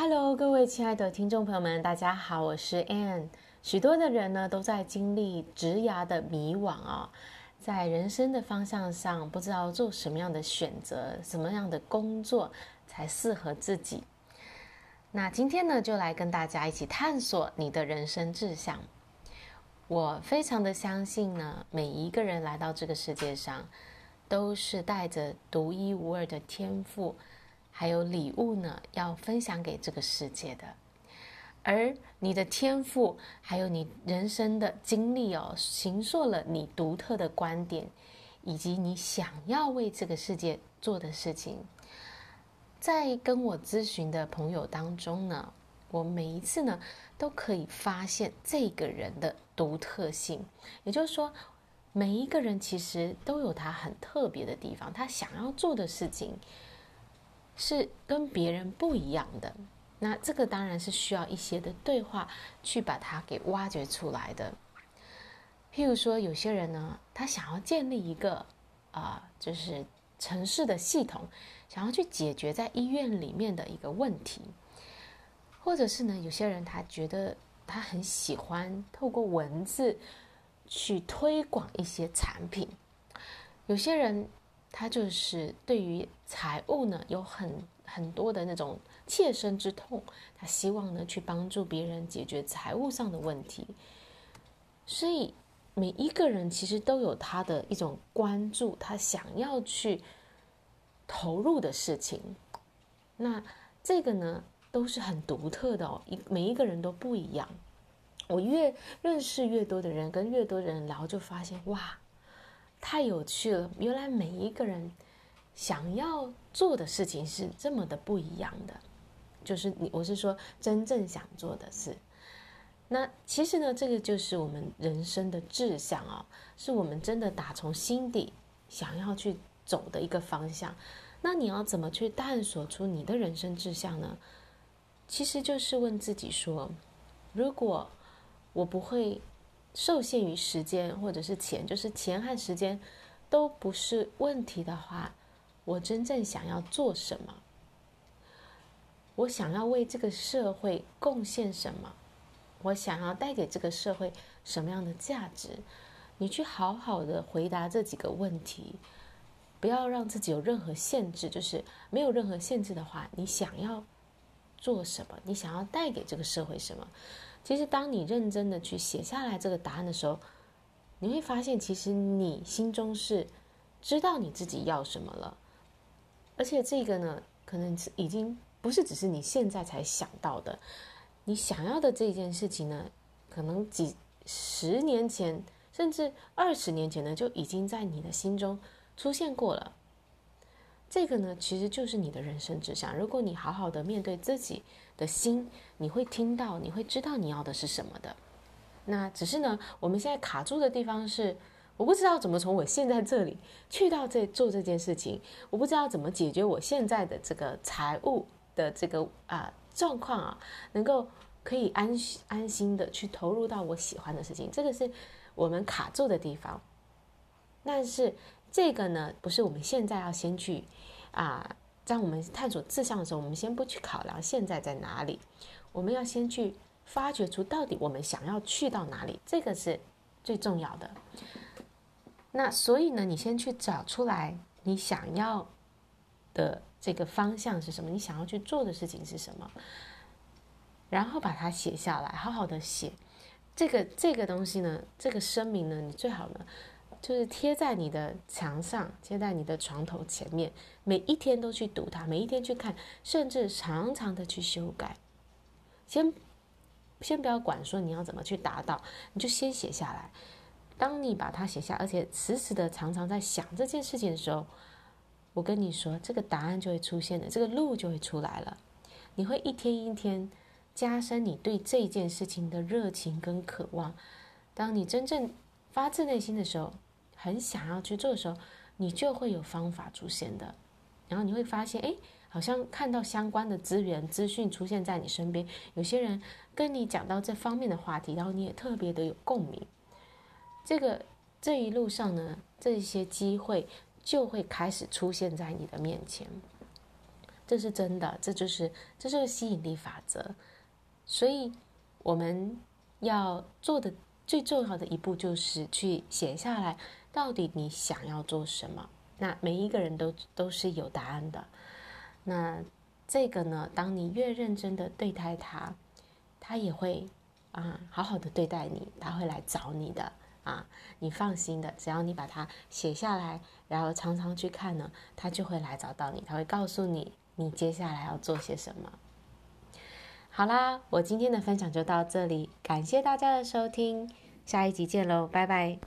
Hello，各位亲爱的听众朋友们，大家好，我是 Ann。许多的人呢，都在经历职涯的迷惘啊、哦，在人生的方向上，不知道做什么样的选择，什么样的工作才适合自己。那今天呢，就来跟大家一起探索你的人生志向。我非常的相信呢，每一个人来到这个世界上，都是带着独一无二的天赋，还有礼物呢，要分享给这个世界的。而你的天赋，还有你人生的经历哦，形塑了你独特的观点，以及你想要为这个世界做的事情。在跟我咨询的朋友当中呢，我每一次呢，都可以发现这个人的独特性。也就是说，每一个人其实都有他很特别的地方，他想要做的事情是跟别人不一样的。那这个当然是需要一些的对话去把它给挖掘出来的。譬如说，有些人呢，他想要建立一个啊、就是城市的系统，想要去解决在医院里面的一个问题，或者是呢，有些人他觉得他很喜欢透过文字去推广一些产品，有些人他就是对于财务呢有很很多的那种。切身之痛，他希望呢去帮助别人解决财务上的问题，所以每一个人其实都有他的一种关注，他想要去投入的事情。那这个呢都是很独特的哦，一每一个人都不一样。我越认识越多的人，跟越多的人聊，就发现哇，太有趣了！原来每一个人想要做的事情是这么的不一样的。就是你，我是说真正想做的事。那其实呢，这个就是我们人生的志向啊、是我们真的打从心底想要去走的一个方向。那你要怎么去探索出你的人生志向呢？其实就是问自己说：如果我不会受限于时间或者是钱，就是钱和时间都不是问题的话，我真正想要做什么？我想要为这个社会贡献什么？我想要带给这个社会什么样的价值？你去好好的回答这几个问题，不要让自己有任何限制。就是没有任何限制的话，你想要做什么？你想要带给这个社会什么？其实，当你认真的去写下来这个答案的时候，你会发现，其实你心中是知道你自己要什么了，而且这个呢，可能是已经。不是只是你现在才想到的，你想要的这件事情呢，可能几十年前，甚至二十年前呢，就已经在你的心中出现过了。这个呢，其实就是你的人生志向。如果你好好的面对自己的心，你会听到，你会知道你要的是什么的。那只是呢，我们现在卡住的地方是。我不知道怎么从我现在这里去到这做这件事情，我不知道怎么解决我现在的这个财务的这个啊状况啊，能够可以安安心的去投入到我喜欢的事情，这个是我们卡住的地方。但是这个呢，不是我们现在要先去啊，在我们探索志向的时候，我们先不去考量现在在哪里，我们要先去发掘出到底我们想要去到哪里，这个是最重要的。那所以呢，你先去找出来你想要的这个方向是什么，你想要去做的事情是什么，然后把它写下来，好好的写。这个这个东西呢，这个声明呢，你最好呢，就是贴在你的墙上，贴在你的床头前面，每一天都去读它，每一天去看，甚至常常的去修改。先先不要管说你要怎么去达到，你就先写下来。当你把它写下，而且时时的常常在想这件事情的时候，我跟你说，这个答案就会出现的，这个路就会出来了。你会一天一天加深你对这件事情的热情跟渴望。当你真正发自内心的时候，很想要去做的时候，你就会有方法出现的。然后你会发现，哎，好像看到相关的资源资讯出现在你身边，有些人跟你讲到这方面的话题，然后你也特别的有共鸣。这个这一路上呢，这些机会就会开始出现在你的面前。这是真的，这就是这就是吸引力法则。所以我们要做的最重要的一步就是去写下来，到底你想要做什么。那每一个人都都是有答案的。那这个呢，当你越认真的对待他，他也会啊好好的对待你，他会来找你的啊，你放心的，只要你把它写下来，然后常常去看呢，他就会来找到你，他会告诉你你接下来要做些什么。好啦，我今天的分享就到这里，感谢大家的收听，下一集见喽，拜拜。